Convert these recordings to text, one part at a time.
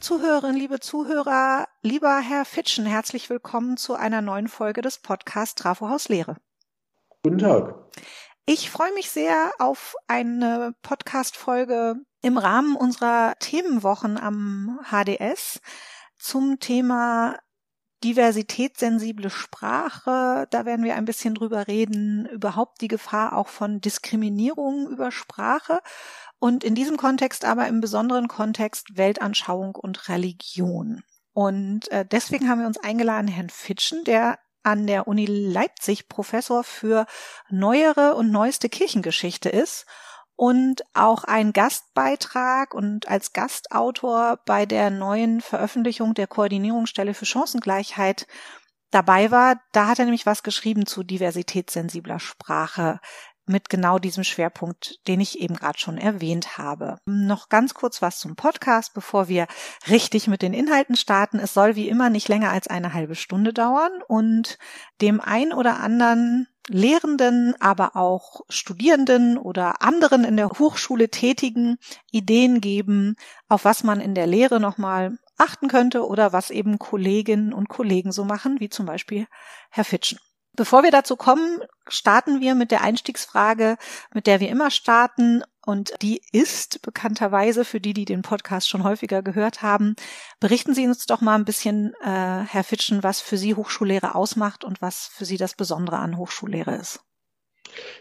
Liebe Zuhörerinnen, liebe Zuhörer, lieber Herr Fitschen, herzlich willkommen zu einer neuen Folge des Podcasts Trafohaus Lehre. Guten Tag. Ich freue mich sehr auf eine Podcast-Folge im Rahmen unserer Themenwochen am HDS zum Thema diversitätssensible Sprache. Da werden wir ein bisschen drüber reden, überhaupt die Gefahr auch von Diskriminierung über Sprache und in diesem Kontext aber im besonderen Kontext Weltanschauung und Religion. Und äh, deswegen haben wir uns eingeladen, Herrn Fitschen, der an der Uni Leipzig Professor für neuere und neueste Kirchengeschichte ist und auch ein Gastbeitrag und als Gastautor bei der neuen Veröffentlichung der Koordinierungsstelle für Chancengleichheit dabei war. Da hat er nämlich was geschrieben zu diversitätssensibler Sprache mit genau diesem Schwerpunkt, den ich eben gerade schon erwähnt habe. Noch ganz kurz was zum Podcast, bevor wir richtig mit den Inhalten starten. Es soll wie immer nicht länger als eine halbe Stunde dauern und dem ein oder anderen Lehrenden, aber auch Studierenden oder anderen in der Hochschule tätigen Ideen geben, auf was man in der Lehre nochmal achten könnte oder was eben Kolleginnen und Kollegen so machen, wie zum Beispiel Herr Fitschen. Bevor wir dazu kommen, starten wir mit der Einstiegsfrage, mit der wir immer starten. Und die ist bekannterweise für die, die den Podcast schon häufiger gehört haben. Berichten Sie uns doch mal ein bisschen, äh, Herr Fitschen, was für Sie Hochschullehre ausmacht und was für Sie das Besondere an Hochschullehre ist.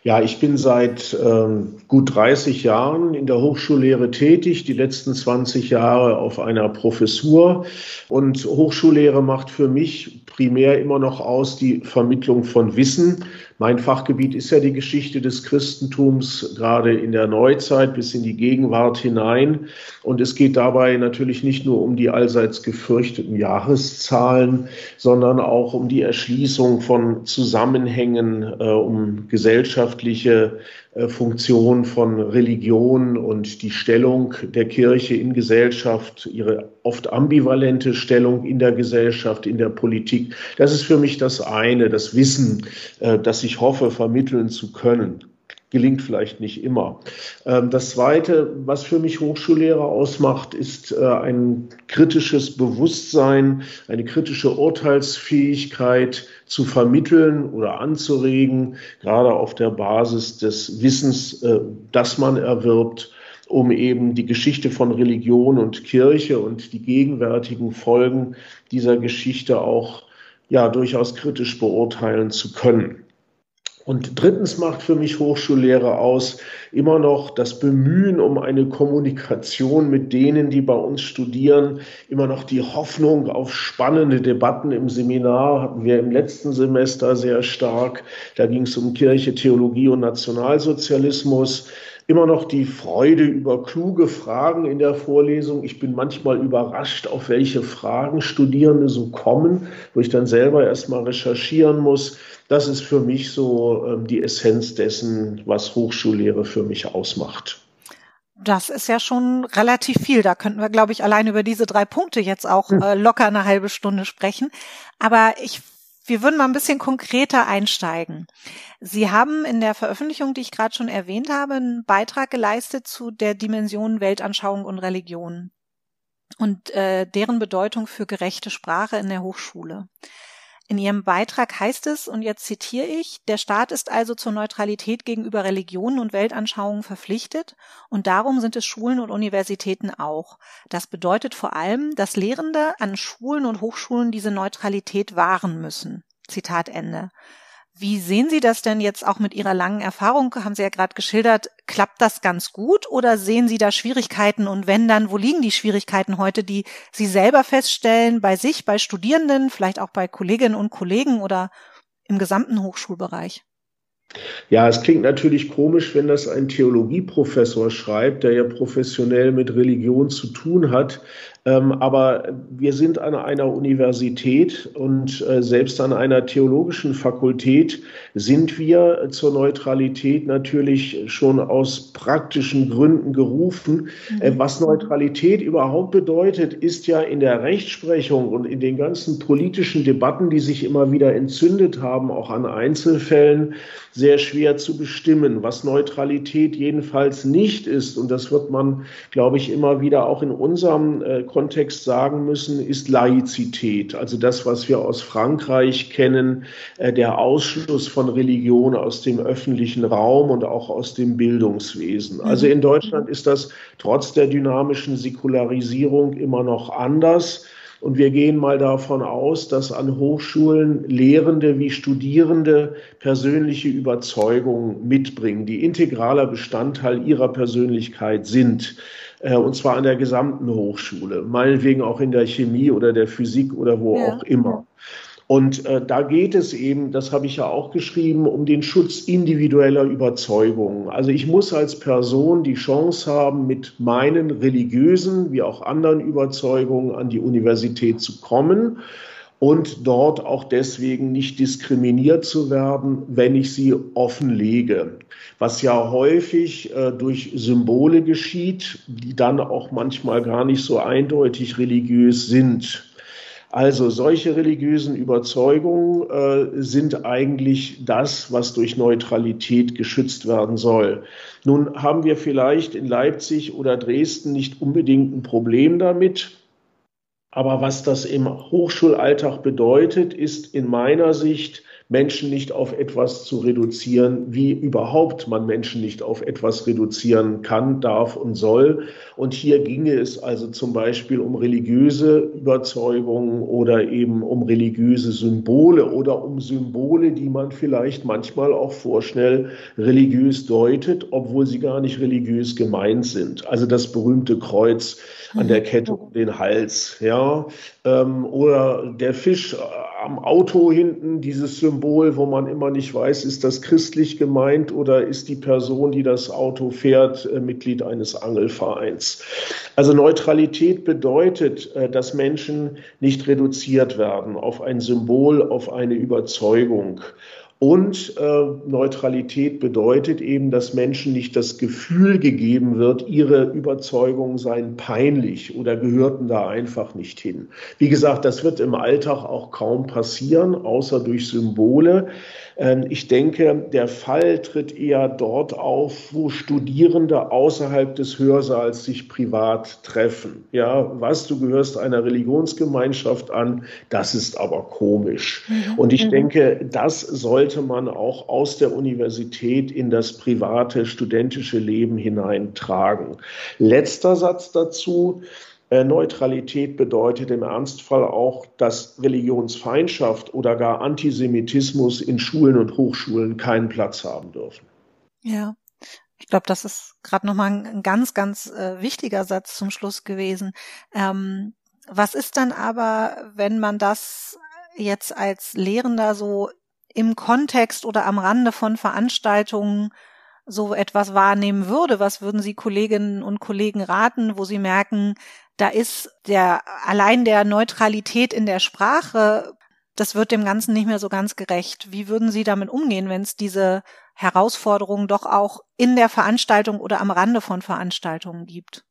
Ja, ich bin seit ähm, gut 30 Jahren in der Hochschullehre tätig, die letzten 20 Jahre auf einer Professur. Und Hochschullehre macht für mich primär immer noch aus die Vermittlung von Wissen. Mein Fachgebiet ist ja die Geschichte des Christentums, gerade in der Neuzeit bis in die Gegenwart hinein. Und es geht dabei natürlich nicht nur um die allseits gefürchteten Jahreszahlen, sondern auch um die Erschließung von Zusammenhängen, äh, um gesellschaftliche Funktion von Religion und die Stellung der Kirche in Gesellschaft, ihre oft ambivalente Stellung in der Gesellschaft, in der Politik. Das ist für mich das eine, das Wissen, äh, das ich hoffe, vermitteln zu können gelingt vielleicht nicht immer. Ähm, das Zweite, was für mich Hochschullehrer ausmacht, ist äh, ein kritisches Bewusstsein, eine kritische Urteilsfähigkeit zu vermitteln oder anzuregen, gerade auf der Basis des Wissens, äh, das man erwirbt um eben die Geschichte von Religion und Kirche und die gegenwärtigen Folgen dieser Geschichte auch ja durchaus kritisch beurteilen zu können. Und drittens macht für mich Hochschullehre aus immer noch das Bemühen um eine Kommunikation mit denen, die bei uns studieren, immer noch die Hoffnung auf spannende Debatten im Seminar hatten wir im letzten Semester sehr stark. Da ging es um Kirche, Theologie und Nationalsozialismus immer noch die Freude über kluge Fragen in der Vorlesung. Ich bin manchmal überrascht, auf welche Fragen Studierende so kommen, wo ich dann selber erstmal recherchieren muss. Das ist für mich so ähm, die Essenz dessen, was Hochschullehre für mich ausmacht. Das ist ja schon relativ viel. Da könnten wir, glaube ich, allein über diese drei Punkte jetzt auch hm. äh, locker eine halbe Stunde sprechen. Aber ich wir würden mal ein bisschen konkreter einsteigen. Sie haben in der Veröffentlichung, die ich gerade schon erwähnt habe, einen Beitrag geleistet zu der Dimension Weltanschauung und Religion und äh, deren Bedeutung für gerechte Sprache in der Hochschule. In Ihrem Beitrag heißt es, und jetzt zitiere ich, der Staat ist also zur Neutralität gegenüber Religionen und Weltanschauungen verpflichtet und darum sind es Schulen und Universitäten auch. Das bedeutet vor allem, dass Lehrende an Schulen und Hochschulen diese Neutralität wahren müssen. Zitat Ende. Wie sehen Sie das denn jetzt auch mit Ihrer langen Erfahrung? Haben Sie ja gerade geschildert, klappt das ganz gut oder sehen Sie da Schwierigkeiten? Und wenn dann, wo liegen die Schwierigkeiten heute, die Sie selber feststellen, bei sich, bei Studierenden, vielleicht auch bei Kolleginnen und Kollegen oder im gesamten Hochschulbereich? Ja, es klingt natürlich komisch, wenn das ein Theologieprofessor schreibt, der ja professionell mit Religion zu tun hat. Ähm, aber wir sind an einer Universität und äh, selbst an einer theologischen Fakultät sind wir zur Neutralität natürlich schon aus praktischen Gründen gerufen. Mhm. Äh, was Neutralität überhaupt bedeutet, ist ja in der Rechtsprechung und in den ganzen politischen Debatten, die sich immer wieder entzündet haben, auch an Einzelfällen, sehr schwer zu bestimmen. Was Neutralität jedenfalls nicht ist, und das wird man, glaube ich, immer wieder auch in unserem äh, Kontext sagen müssen, ist Laizität. Also das, was wir aus Frankreich kennen, äh, der Ausschluss von Religion aus dem öffentlichen Raum und auch aus dem Bildungswesen. Also in Deutschland ist das trotz der dynamischen Säkularisierung immer noch anders. Und wir gehen mal davon aus, dass an Hochschulen Lehrende wie Studierende persönliche Überzeugungen mitbringen, die integraler Bestandteil ihrer Persönlichkeit sind. Äh, und zwar an der gesamten Hochschule, meinetwegen auch in der Chemie oder der Physik oder wo ja. auch immer. Und äh, da geht es eben, das habe ich ja auch geschrieben, um den Schutz individueller Überzeugungen. Also ich muss als Person die Chance haben, mit meinen religiösen wie auch anderen Überzeugungen an die Universität zu kommen und dort auch deswegen nicht diskriminiert zu werden, wenn ich sie offenlege. Was ja häufig äh, durch Symbole geschieht, die dann auch manchmal gar nicht so eindeutig religiös sind. Also solche religiösen Überzeugungen äh, sind eigentlich das, was durch Neutralität geschützt werden soll. Nun haben wir vielleicht in Leipzig oder Dresden nicht unbedingt ein Problem damit. Aber was das im Hochschulalltag bedeutet, ist in meiner Sicht Menschen nicht auf etwas zu reduzieren, wie überhaupt man Menschen nicht auf etwas reduzieren kann, darf und soll. Und hier ginge es also zum Beispiel um religiöse Überzeugungen oder eben um religiöse Symbole oder um Symbole, die man vielleicht manchmal auch vorschnell religiös deutet, obwohl sie gar nicht religiös gemeint sind. Also das berühmte Kreuz an der Kette um den Hals, ja, ähm, oder der Fisch am Auto hinten, dieses Symbol, wo man immer nicht weiß, ist das christlich gemeint oder ist die Person, die das Auto fährt, äh, Mitglied eines Angelvereins. Also Neutralität bedeutet, äh, dass Menschen nicht reduziert werden auf ein Symbol, auf eine Überzeugung. Und äh, Neutralität bedeutet eben, dass Menschen nicht das Gefühl gegeben wird, ihre Überzeugungen seien peinlich oder gehörten da einfach nicht hin. Wie gesagt, das wird im Alltag auch kaum passieren, außer durch Symbole. Ähm, ich denke, der Fall tritt eher dort auf, wo Studierende außerhalb des Hörsaals sich privat treffen. Ja, was, du gehörst einer Religionsgemeinschaft an, das ist aber komisch. Mhm. Und ich mhm. denke, das sollte man auch aus der Universität in das private studentische Leben hineintragen. Letzter Satz dazu. Äh, Neutralität bedeutet im Ernstfall auch, dass Religionsfeindschaft oder gar Antisemitismus in Schulen und Hochschulen keinen Platz haben dürfen. Ja, ich glaube, das ist gerade nochmal ein ganz, ganz äh, wichtiger Satz zum Schluss gewesen. Ähm, was ist dann aber, wenn man das jetzt als Lehrender so im Kontext oder am Rande von Veranstaltungen so etwas wahrnehmen würde? Was würden Sie Kolleginnen und Kollegen raten, wo Sie merken, da ist der, allein der Neutralität in der Sprache, das wird dem Ganzen nicht mehr so ganz gerecht. Wie würden Sie damit umgehen, wenn es diese Herausforderungen doch auch in der Veranstaltung oder am Rande von Veranstaltungen gibt?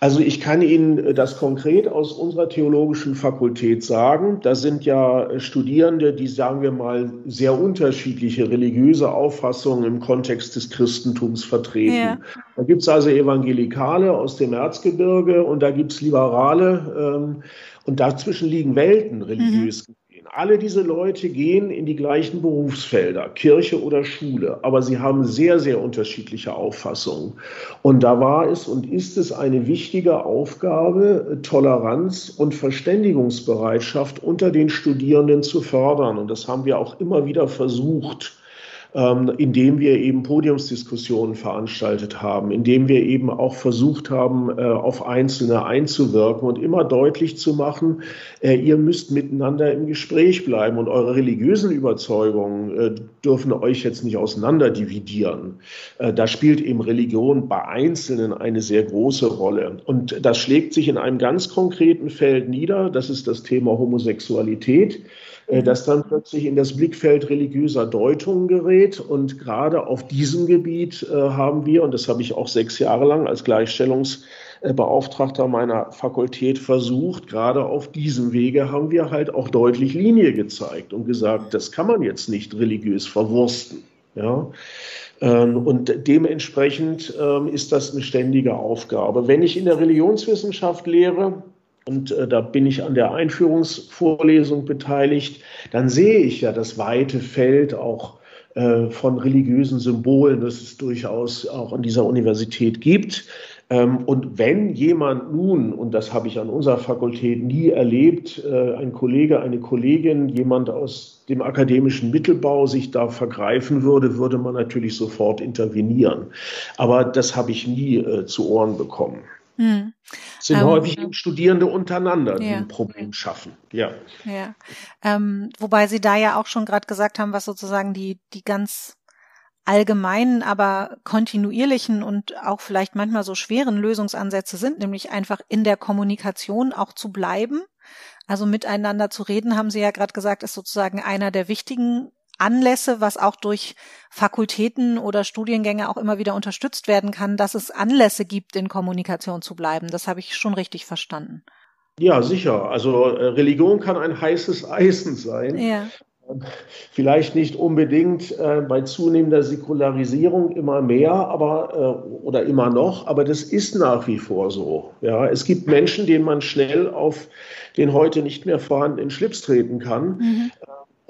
Also ich kann Ihnen das konkret aus unserer theologischen Fakultät sagen. Da sind ja Studierende, die, sagen wir mal, sehr unterschiedliche religiöse Auffassungen im Kontext des Christentums vertreten. Ja. Da gibt es also Evangelikale aus dem Erzgebirge und da gibt es Liberale. Ähm, und dazwischen liegen Welten religiös mhm. Alle diese Leute gehen in die gleichen Berufsfelder, Kirche oder Schule, aber sie haben sehr, sehr unterschiedliche Auffassungen. Und da war es und ist es eine wichtige Aufgabe, Toleranz und Verständigungsbereitschaft unter den Studierenden zu fördern. Und das haben wir auch immer wieder versucht ähm, indem wir eben Podiumsdiskussionen veranstaltet haben, indem wir eben auch versucht haben, äh, auf Einzelne einzuwirken und immer deutlich zu machen, äh, ihr müsst miteinander im Gespräch bleiben und eure religiösen Überzeugungen äh, dürfen euch jetzt nicht auseinander dividieren. Äh, da spielt eben Religion bei Einzelnen eine sehr große Rolle. Und das schlägt sich in einem ganz konkreten Feld nieder. Das ist das Thema Homosexualität. Äh, das dann plötzlich in das Blickfeld religiöser Deutungen gerät. Und gerade auf diesem Gebiet äh, haben wir, und das habe ich auch sechs Jahre lang als Gleichstellungsbeauftragter meiner Fakultät versucht, gerade auf diesem Wege haben wir halt auch deutlich Linie gezeigt und gesagt, das kann man jetzt nicht religiös verwursten. Ja. Ähm, und dementsprechend ähm, ist das eine ständige Aufgabe. Wenn ich in der Religionswissenschaft lehre, und äh, da bin ich an der Einführungsvorlesung beteiligt, dann sehe ich ja das weite Feld auch äh, von religiösen Symbolen, das es durchaus auch an dieser Universität gibt. Ähm, und wenn jemand nun, und das habe ich an unserer Fakultät nie erlebt, äh, ein Kollege, eine Kollegin, jemand aus dem akademischen Mittelbau sich da vergreifen würde, würde man natürlich sofort intervenieren. Aber das habe ich nie äh, zu Ohren bekommen. Hm. Es sind ähm, häufig Studierende untereinander, die ja. ein Problem schaffen. Ja. ja. Ähm, wobei Sie da ja auch schon gerade gesagt haben, was sozusagen die, die ganz allgemeinen, aber kontinuierlichen und auch vielleicht manchmal so schweren Lösungsansätze sind, nämlich einfach in der Kommunikation auch zu bleiben. Also miteinander zu reden, haben Sie ja gerade gesagt, ist sozusagen einer der wichtigen Anlässe, was auch durch Fakultäten oder Studiengänge auch immer wieder unterstützt werden kann, dass es Anlässe gibt, in Kommunikation zu bleiben. Das habe ich schon richtig verstanden. Ja, sicher. Also äh, Religion kann ein heißes Eisen sein. Ja. Vielleicht nicht unbedingt äh, bei zunehmender Säkularisierung immer mehr, aber äh, oder immer noch, aber das ist nach wie vor so. Ja, es gibt Menschen, denen man schnell auf den heute nicht mehr vorhandenen Schlips treten kann. Mhm.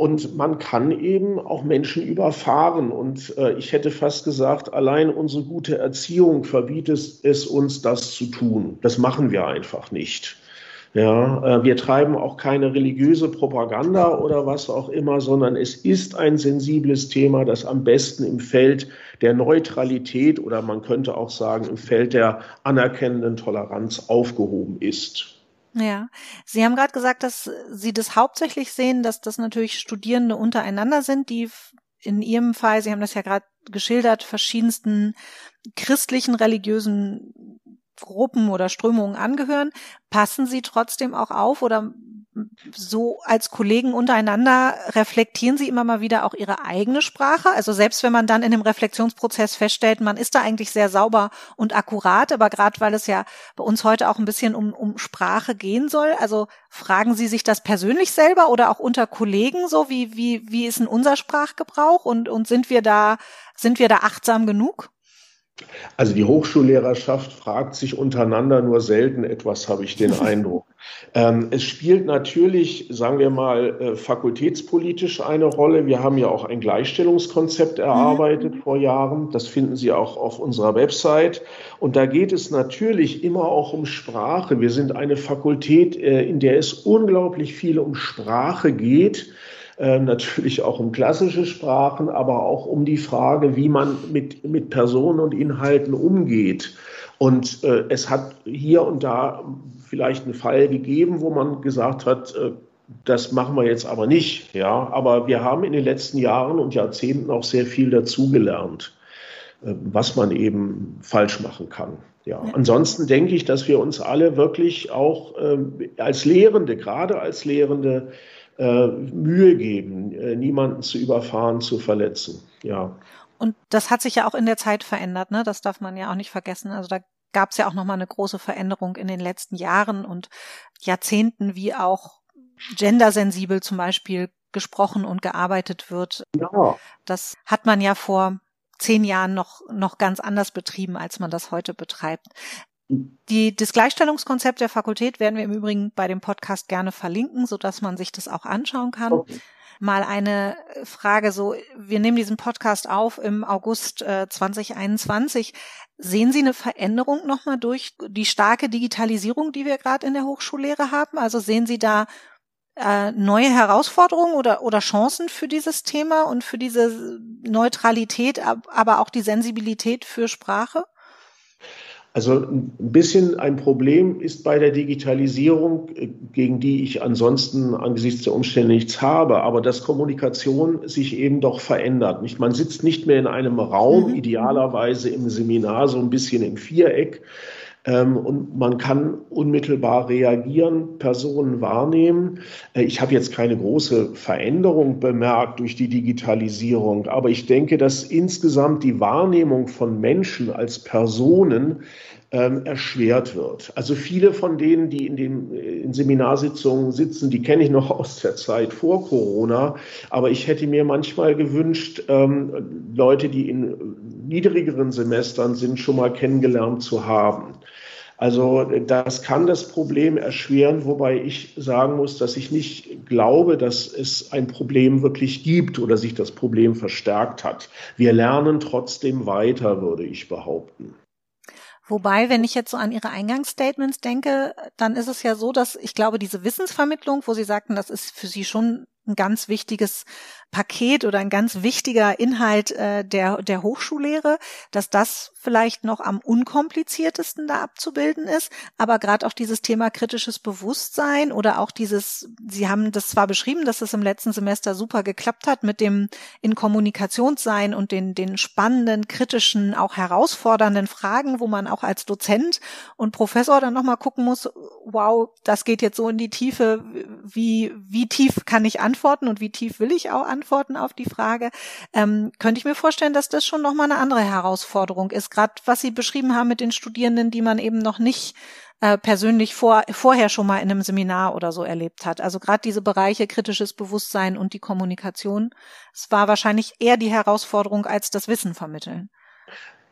Und man kann eben auch Menschen überfahren. Und äh, ich hätte fast gesagt, allein unsere gute Erziehung verbietet es uns, das zu tun. Das machen wir einfach nicht. Ja, äh, wir treiben auch keine religiöse Propaganda oder was auch immer, sondern es ist ein sensibles Thema, das am besten im Feld der Neutralität oder man könnte auch sagen im Feld der anerkennenden Toleranz aufgehoben ist. Ja, Sie haben gerade gesagt, dass Sie das hauptsächlich sehen, dass das natürlich Studierende untereinander sind, die in Ihrem Fall, Sie haben das ja gerade geschildert, verschiedensten christlichen, religiösen Gruppen oder Strömungen angehören, passen Sie trotzdem auch auf oder so als Kollegen untereinander reflektieren Sie immer mal wieder auch Ihre eigene Sprache? Also selbst wenn man dann in dem Reflexionsprozess feststellt, man ist da eigentlich sehr sauber und akkurat, aber gerade weil es ja bei uns heute auch ein bisschen um, um Sprache gehen soll, also fragen Sie sich das persönlich selber oder auch unter Kollegen so, wie, wie, wie ist denn unser Sprachgebrauch und, und sind wir da, sind wir da achtsam genug? Also die Hochschullehrerschaft fragt sich untereinander nur selten etwas, habe ich den Eindruck. Ähm, es spielt natürlich, sagen wir mal, äh, fakultätspolitisch eine Rolle. Wir haben ja auch ein Gleichstellungskonzept erarbeitet mhm. vor Jahren. Das finden Sie auch auf unserer Website. Und da geht es natürlich immer auch um Sprache. Wir sind eine Fakultät, äh, in der es unglaublich viel um Sprache geht. Äh, natürlich auch um klassische Sprachen, aber auch um die Frage, wie man mit, mit Personen und Inhalten umgeht. Und äh, es hat hier und da vielleicht einen Fall gegeben, wo man gesagt hat, äh, das machen wir jetzt aber nicht. Ja, aber wir haben in den letzten Jahren und Jahrzehnten auch sehr viel dazugelernt, äh, was man eben falsch machen kann. Ja, ansonsten denke ich, dass wir uns alle wirklich auch äh, als Lehrende, gerade als Lehrende, äh, Mühe geben, äh, niemanden zu überfahren, zu verletzen. Ja. Und das hat sich ja auch in der Zeit verändert, ne? Das darf man ja auch nicht vergessen. Also da gab es ja auch nochmal eine große Veränderung in den letzten Jahren und Jahrzehnten, wie auch gendersensibel zum Beispiel gesprochen und gearbeitet wird. Ja. Das hat man ja vor zehn Jahren noch, noch ganz anders betrieben, als man das heute betreibt. Die, das Gleichstellungskonzept der Fakultät werden wir im Übrigen bei dem Podcast gerne verlinken, so dass man sich das auch anschauen kann. Okay. Mal eine Frage so, wir nehmen diesen Podcast auf im August äh, 2021. Sehen Sie eine Veränderung nochmal durch die starke Digitalisierung, die wir gerade in der Hochschullehre haben? Also sehen Sie da äh, neue Herausforderungen oder, oder Chancen für dieses Thema und für diese Neutralität, aber auch die Sensibilität für Sprache? Also ein bisschen ein Problem ist bei der Digitalisierung, äh, gegen die ich ansonsten angesichts der Umstände nichts habe, aber dass Kommunikation sich eben doch verändert. Nicht? Man sitzt nicht mehr in einem Raum, mhm. idealerweise im Seminar so ein bisschen im Viereck, und man kann unmittelbar reagieren, Personen wahrnehmen. Äh, ich habe jetzt keine große Veränderung bemerkt durch die Digitalisierung, aber ich denke, dass insgesamt die Wahrnehmung von Menschen als Personen ähm, erschwert wird. Also viele von denen, die in den in Seminarsitzungen sitzen, die kenne ich noch aus der Zeit vor Corona. Aber ich hätte mir manchmal gewünscht, ähm, Leute, die in niedrigeren Semestern sind, schon mal kennengelernt zu haben. Also das kann das Problem erschweren, wobei ich sagen muss, dass ich nicht glaube, dass es ein Problem wirklich gibt oder sich das Problem verstärkt hat. Wir lernen trotzdem weiter, würde ich behaupten. Wobei, wenn ich jetzt so an Ihre Eingangsstatements denke, dann ist es ja so, dass ich glaube, diese Wissensvermittlung, wo Sie sagten, das ist für Sie schon ein ganz wichtiges Paket oder ein ganz wichtiger Inhalt äh, der, der Hochschullehre, dass das vielleicht noch am unkompliziertesten da abzubilden ist. Aber gerade auch dieses Thema kritisches Bewusstsein oder auch dieses, Sie haben das zwar beschrieben, dass es im letzten Semester super geklappt hat mit dem in Kommunikation sein und den, den spannenden, kritischen, auch herausfordernden Fragen, wo man auch als Dozent und Professor dann nochmal gucken muss, wow, das geht jetzt so in die Tiefe, wie, wie tief kann ich antworten und wie tief will ich auch antworten? Auf die Frage, ähm, könnte ich mir vorstellen, dass das schon nochmal eine andere Herausforderung ist. Gerade was Sie beschrieben haben mit den Studierenden, die man eben noch nicht äh, persönlich vor, vorher schon mal in einem Seminar oder so erlebt hat. Also gerade diese Bereiche kritisches Bewusstsein und die Kommunikation, es war wahrscheinlich eher die Herausforderung als das Wissen vermitteln.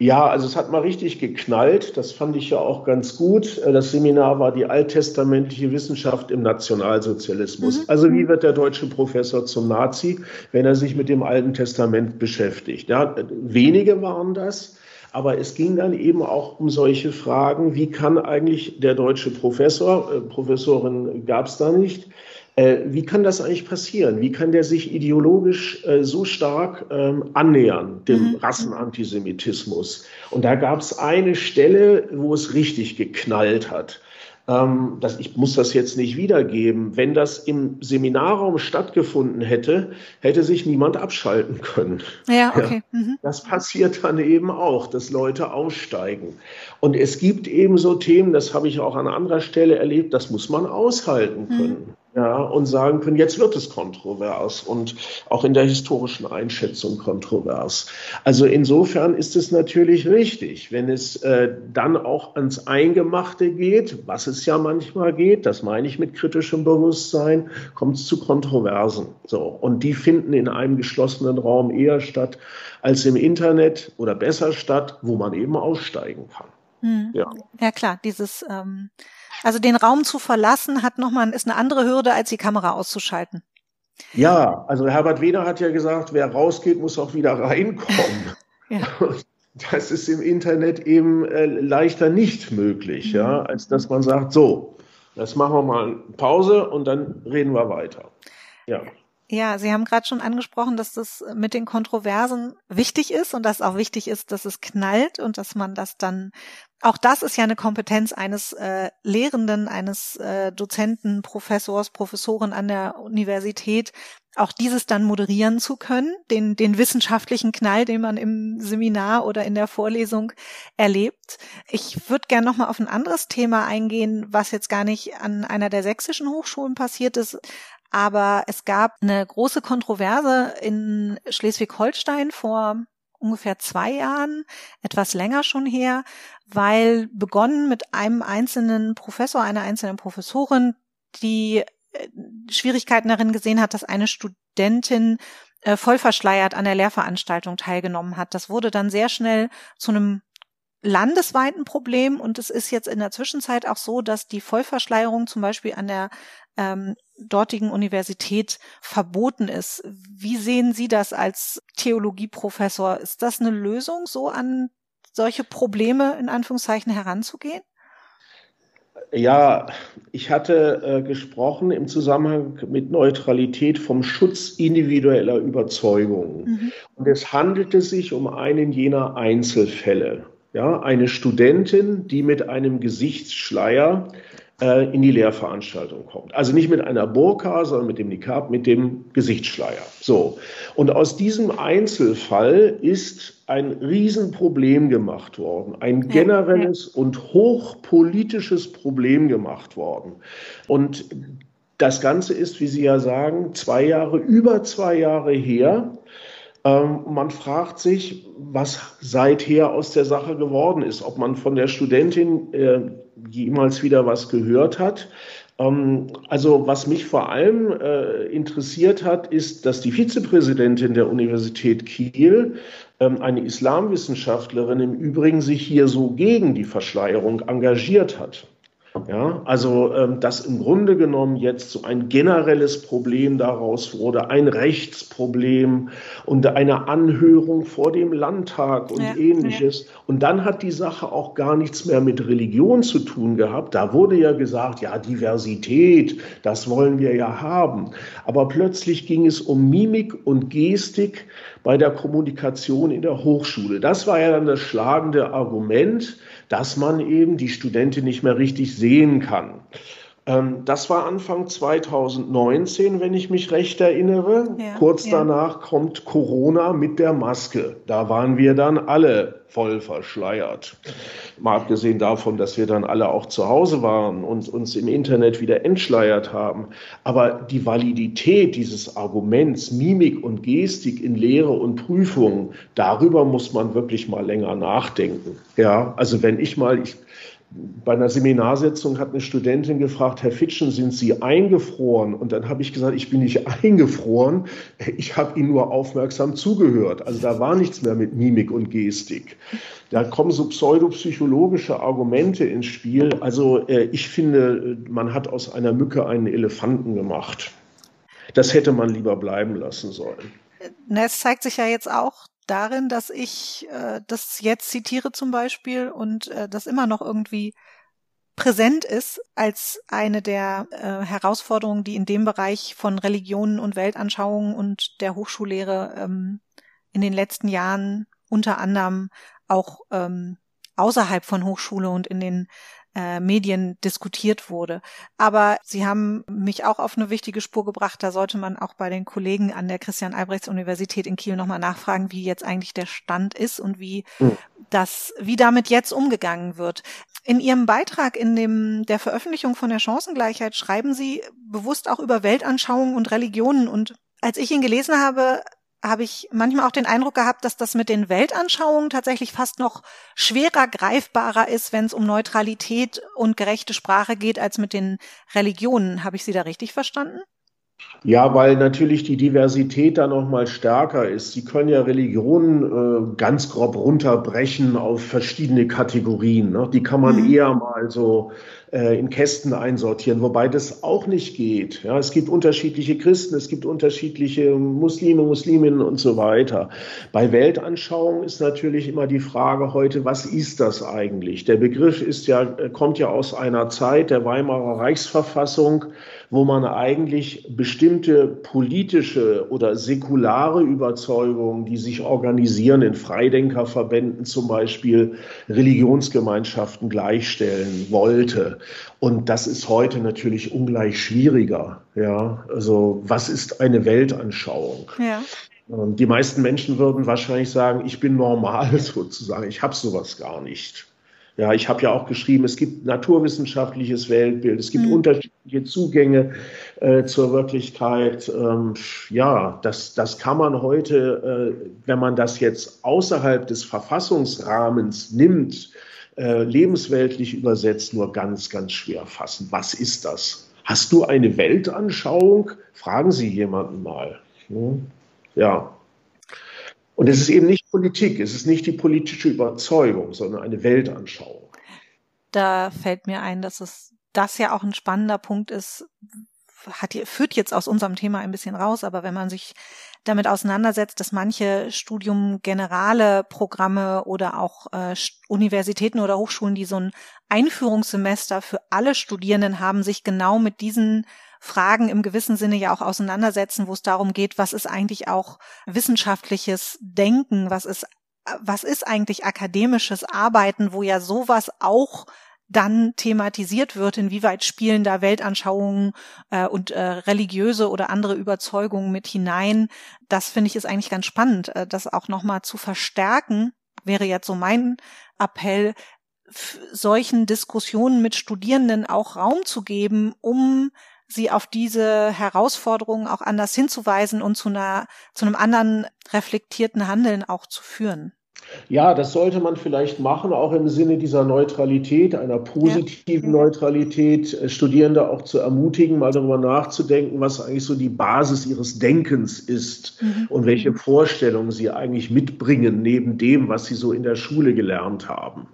Ja, also es hat mal richtig geknallt. Das fand ich ja auch ganz gut. Äh, das Seminar war die alttestamentliche Wissenschaft im Nationalsozialismus. Mhm. Also wie wird der deutsche Professor zum Nazi, wenn er sich mit dem Alten Testament beschäftigt? Ja, wenige waren das. Aber es ging dann eben auch um solche Fragen, wie kann eigentlich der deutsche Professor, äh, Professorin gab es da nicht, äh, wie kann das eigentlich passieren? Wie kann der sich ideologisch äh, so stark ähm, annähern, dem mhm. Rassenantisemitismus? Und da gab es eine Stelle, wo es richtig geknallt hat. Ähm, das, ich muss das jetzt nicht wiedergeben. Wenn das im Seminarraum stattgefunden hätte, hätte sich niemand abschalten können. Ja, okay. Ja, mhm. Das passiert dann eben auch, dass Leute aussteigen. Und es gibt eben so Themen, das habe ich auch an anderer Stelle erlebt, das muss man aushalten mhm. können. Mhm ja, und sagen können, jetzt wird es kontrovers und auch in der historischen Einschätzung kontrovers. Also insofern ist es natürlich richtig, wenn es äh, dann auch ans Eingemachte geht, was es ja manchmal geht, das meine ich mit kritischem Bewusstsein, kommt es zu Kontroversen. So, und die finden in einem geschlossenen Raum eher statt als im Internet oder besser statt, wo man eben aussteigen kann. Hm. Ja. ja klar, dieses ähm also den Raum zu verlassen hat nochmal, ist eine andere Hürde, als die Kamera auszuschalten. Ja, also Herbert Weder hat ja gesagt, wer rausgeht, muss auch wieder reinkommen. ja. Das ist im Internet eben äh, leichter nicht möglich, ja, mhm. als dass man sagt, so, jetzt machen wir mal Pause und dann reden wir weiter. Ja. Ja, Sie haben gerade schon angesprochen, dass das mit den Kontroversen wichtig ist und dass auch wichtig ist, dass es knallt und dass man das dann, auch das ist ja eine Kompetenz eines äh, Lehrenden, eines äh, Dozenten, Professors, Professoren an der Universität, auch dieses dann moderieren zu können, den, den wissenschaftlichen Knall, den man im Seminar oder in der Vorlesung erlebt. Ich würde gerne nochmal auf ein anderes Thema eingehen, was jetzt gar nicht an einer der sächsischen Hochschulen passiert ist, aber es gab eine große Kontroverse in Schleswig-Holstein vor ungefähr zwei Jahren, etwas länger schon her, weil begonnen mit einem einzelnen Professor, einer einzelnen Professorin, die äh, Schwierigkeiten darin gesehen hat, dass eine Studentin äh, voll verschleiert an der Lehrveranstaltung teilgenommen hat. Das wurde dann sehr schnell zu einem landesweiten Problem und es ist jetzt in der Zwischenzeit auch so, dass die Vollverschleierung zum Beispiel an der ähm, dortigen Universität verboten ist. Wie sehen Sie das als Theologieprofessor? Ist das eine Lösung, so an solche Probleme in Anführungszeichen heranzugehen? Ja, ich hatte äh, gesprochen im Zusammenhang mit Neutralität vom Schutz individueller Überzeugungen. Mhm. Und es handelte sich um einen jener Einzelfälle. Ja, eine Studentin, die mit einem Gesichtsschleier äh, in die Lehrveranstaltung kommt. Also nicht mit einer Burka, sondern mit dem Nikab, mit dem Gesichtsschleier. So. Und aus diesem Einzelfall ist ein Riesenproblem gemacht worden, ein generelles und hochpolitisches Problem gemacht worden. Und das Ganze ist, wie Sie ja sagen, zwei Jahre, über zwei Jahre her. Ähm, man fragt sich, was seither aus der Sache geworden ist, ob man von der Studentin äh, jemals wieder was gehört hat. Ähm, also was mich vor allem äh, interessiert hat, ist, dass die Vizepräsidentin der Universität Kiel, ähm, eine Islamwissenschaftlerin im Übrigen, sich hier so gegen die Verschleierung engagiert hat. Ja, also ähm, dass im Grunde genommen jetzt so ein generelles Problem daraus wurde, ein Rechtsproblem und eine Anhörung vor dem Landtag und ja, ähnliches. Ja. Und dann hat die Sache auch gar nichts mehr mit Religion zu tun gehabt. Da wurde ja gesagt, ja, Diversität, das wollen wir ja haben. Aber plötzlich ging es um Mimik und Gestik bei der Kommunikation in der Hochschule. Das war ja dann das schlagende Argument dass man eben die Studentin nicht mehr richtig sehen kann. Ähm, das war Anfang 2019, wenn ich mich recht erinnere. Ja, Kurz ja. danach kommt Corona mit der Maske. Da waren wir dann alle voll verschleiert. Mal abgesehen davon, dass wir dann alle auch zu Hause waren und uns im Internet wieder entschleiert haben. Aber die Validität dieses Arguments, Mimik und Gestik in Lehre und Prüfungen, darüber muss man wirklich mal länger nachdenken. Ja, also wenn ich mal, ich, bei einer Seminarsitzung hat eine Studentin gefragt, Herr Fitschen, sind Sie eingefroren? Und dann habe ich gesagt, ich bin nicht eingefroren, ich habe Ihnen nur aufmerksam zugehört. Also da war nichts mehr mit Mimik und Gestik. Da kommen so pseudopsychologische Argumente ins Spiel. Also äh, ich finde, man hat aus einer Mücke einen Elefanten gemacht. Das hätte man lieber bleiben lassen sollen. Es zeigt sich ja jetzt auch, darin, dass ich äh, das jetzt zitiere zum Beispiel und äh, das immer noch irgendwie präsent ist als eine der äh, Herausforderungen, die in dem Bereich von Religionen und Weltanschauungen und der Hochschullehre ähm, in den letzten Jahren unter anderem auch ähm, außerhalb von Hochschule und in den äh, Medien diskutiert wurde. Aber Sie haben mich auch auf eine wichtige Spur gebracht. Da sollte man auch bei den Kollegen an der Christian Albrechts Universität in Kiel nochmal nachfragen, wie jetzt eigentlich der Stand ist und wie mhm. das, wie damit jetzt umgegangen wird. In Ihrem Beitrag in dem, der Veröffentlichung von der Chancengleichheit schreiben Sie bewusst auch über Weltanschauungen und Religionen und als ich ihn gelesen habe, habe ich manchmal auch den Eindruck gehabt, dass das mit den Weltanschauungen tatsächlich fast noch schwerer greifbarer ist, wenn es um Neutralität und gerechte Sprache geht, als mit den Religionen. Habe ich Sie da richtig verstanden? Ja, weil natürlich die Diversität da noch mal stärker ist. Sie können ja Religionen äh, ganz grob runterbrechen auf verschiedene Kategorien. Ne? Die kann man mhm. eher mal so äh, in Kästen einsortieren, wobei das auch nicht geht. Ja, es gibt unterschiedliche Christen, es gibt unterschiedliche Muslime, Musliminnen und so weiter. Bei Weltanschauung ist natürlich immer die Frage heute, was ist das eigentlich? Der Begriff ist ja, äh, kommt ja aus einer Zeit der Weimarer Reichsverfassung, wo man eigentlich bestimmte politische oder säkulare Überzeugungen, die sich organisieren in Freidenkerverbänden zum Beispiel, Religionsgemeinschaften gleichstellen wollte. Und das ist heute natürlich ungleich schwieriger. Ja, also was ist eine Weltanschauung? Ja. Die meisten Menschen würden wahrscheinlich sagen, ich bin normal sozusagen, ich habe sowas gar nicht. Ja, ich habe ja auch geschrieben, es gibt naturwissenschaftliches Weltbild, es gibt mhm. unterschiedliche Zugänge äh, zur Wirklichkeit. Ähm, ja, das, das kann man heute, äh, wenn man das jetzt außerhalb des Verfassungsrahmens nimmt, äh, lebensweltlich übersetzt, nur ganz, ganz schwer fassen. Was ist das? Hast du eine Weltanschauung? Fragen Sie jemanden mal. Hm? Ja. Und es ist eben nicht Politik, es ist nicht die politische Überzeugung, sondern eine Weltanschauung. Da fällt mir ein, dass es das ja auch ein spannender Punkt ist, hat, führt jetzt aus unserem Thema ein bisschen raus, aber wenn man sich damit auseinandersetzt, dass manche Studium Generale Programme oder auch äh, Universitäten oder Hochschulen, die so ein Einführungssemester für alle Studierenden haben, sich genau mit diesen Fragen im gewissen Sinne ja auch auseinandersetzen, wo es darum geht, was ist eigentlich auch wissenschaftliches Denken, was ist was ist eigentlich akademisches Arbeiten, wo ja sowas auch dann thematisiert wird, inwieweit spielen da Weltanschauungen äh, und äh, religiöse oder andere Überzeugungen mit hinein. Das finde ich ist eigentlich ganz spannend, äh, das auch nochmal zu verstärken, wäre jetzt so mein Appell, solchen Diskussionen mit Studierenden auch Raum zu geben, um sie auf diese Herausforderungen auch anders hinzuweisen und zu einer, zu einem anderen reflektierten Handeln auch zu führen. Ja, das sollte man vielleicht machen, auch im Sinne dieser Neutralität, einer positiven ja. Neutralität, äh, Studierende auch zu ermutigen, mal darüber nachzudenken, was eigentlich so die Basis ihres Denkens ist mhm. und welche Vorstellungen sie eigentlich mitbringen, neben dem, was sie so in der Schule gelernt haben.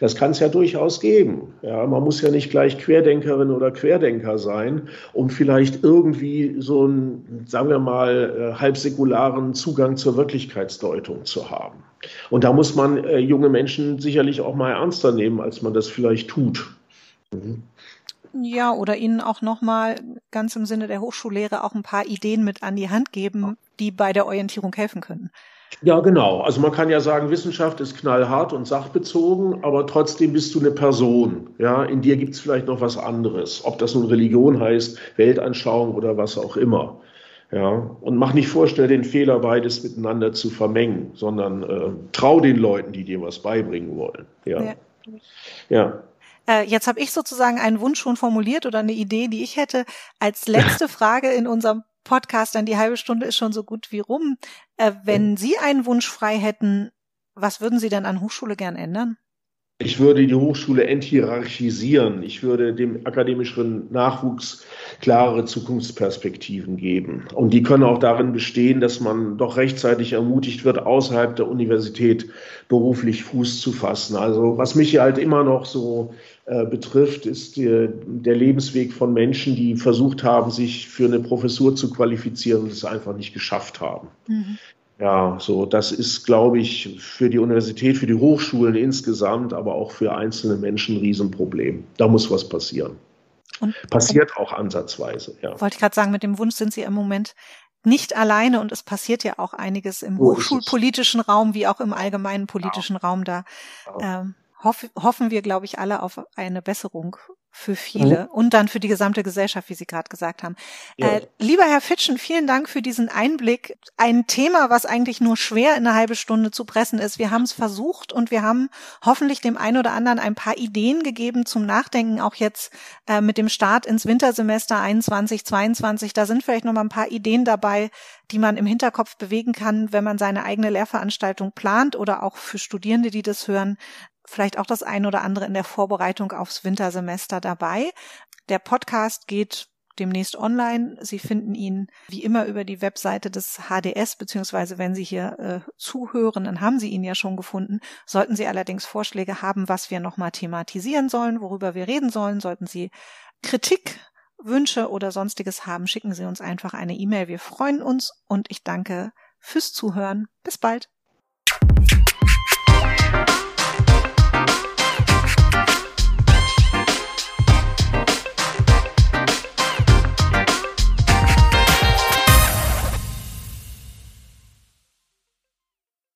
Das kann es ja durchaus geben. Ja, man muss ja nicht gleich Querdenkerin oder Querdenker sein, um vielleicht irgendwie so einen, sagen wir mal, äh, halbsäkularen Zugang zur Wirklichkeitsdeutung zu haben. Und da muss man äh, junge Menschen sicherlich auch mal ernster nehmen, als man das vielleicht tut. Mhm. Ja, oder ihnen auch nochmal ganz im Sinne der Hochschullehre auch ein paar Ideen mit an die Hand geben, die bei der Orientierung helfen können. Ja, genau. Also man kann ja sagen, Wissenschaft ist knallhart und sachbezogen, aber trotzdem bist du eine Person. Ja, in dir gibt es vielleicht noch was anderes. Ob das nun Religion heißt, Weltanschauung oder was auch immer. Ja, und mach nicht vor, stell den Fehler, beides miteinander zu vermengen, sondern äh, trau den Leuten, die dir was beibringen wollen. Ja. ja. ja. Äh, jetzt habe ich sozusagen einen Wunsch schon formuliert oder eine Idee, die ich hätte. Als letzte Frage in unserem Podcast, dann die halbe Stunde ist schon so gut wie rum. Äh, wenn Sie einen Wunsch frei hätten, was würden Sie denn an Hochschule gern ändern? Ich würde die Hochschule enthierarchisieren. Ich würde dem akademischen Nachwuchs klare Zukunftsperspektiven geben. Und die können auch darin bestehen, dass man doch rechtzeitig ermutigt wird, außerhalb der Universität beruflich Fuß zu fassen. Also was mich halt immer noch so äh, betrifft, ist die, der Lebensweg von Menschen, die versucht haben, sich für eine Professur zu qualifizieren und es einfach nicht geschafft haben. Mhm. Ja, so, das ist, glaube ich, für die Universität, für die Hochschulen insgesamt, aber auch für einzelne Menschen ein Riesenproblem. Da muss was passieren. Und, passiert auch ansatzweise, ja. Wollte ich gerade sagen, mit dem Wunsch sind Sie im Moment nicht alleine und es passiert ja auch einiges im so hochschulpolitischen Raum wie auch im allgemeinen politischen ja. Raum. Da ähm, hoff, hoffen wir, glaube ich, alle auf eine Besserung für viele mhm. und dann für die gesamte Gesellschaft, wie Sie gerade gesagt haben. Ja. Äh, lieber Herr Fitschen, vielen Dank für diesen Einblick. Ein Thema, was eigentlich nur schwer in eine halbe Stunde zu pressen ist. Wir haben es versucht und wir haben hoffentlich dem einen oder anderen ein paar Ideen gegeben zum Nachdenken, auch jetzt äh, mit dem Start ins Wintersemester 21, 22. Da sind vielleicht noch mal ein paar Ideen dabei, die man im Hinterkopf bewegen kann, wenn man seine eigene Lehrveranstaltung plant oder auch für Studierende, die das hören, vielleicht auch das ein oder andere in der Vorbereitung aufs Wintersemester dabei. Der Podcast geht demnächst online. Sie finden ihn wie immer über die Webseite des HDS, beziehungsweise wenn Sie hier äh, zuhören, dann haben Sie ihn ja schon gefunden. Sollten Sie allerdings Vorschläge haben, was wir nochmal thematisieren sollen, worüber wir reden sollen, sollten Sie Kritik, Wünsche oder sonstiges haben, schicken Sie uns einfach eine E-Mail. Wir freuen uns und ich danke fürs Zuhören. Bis bald.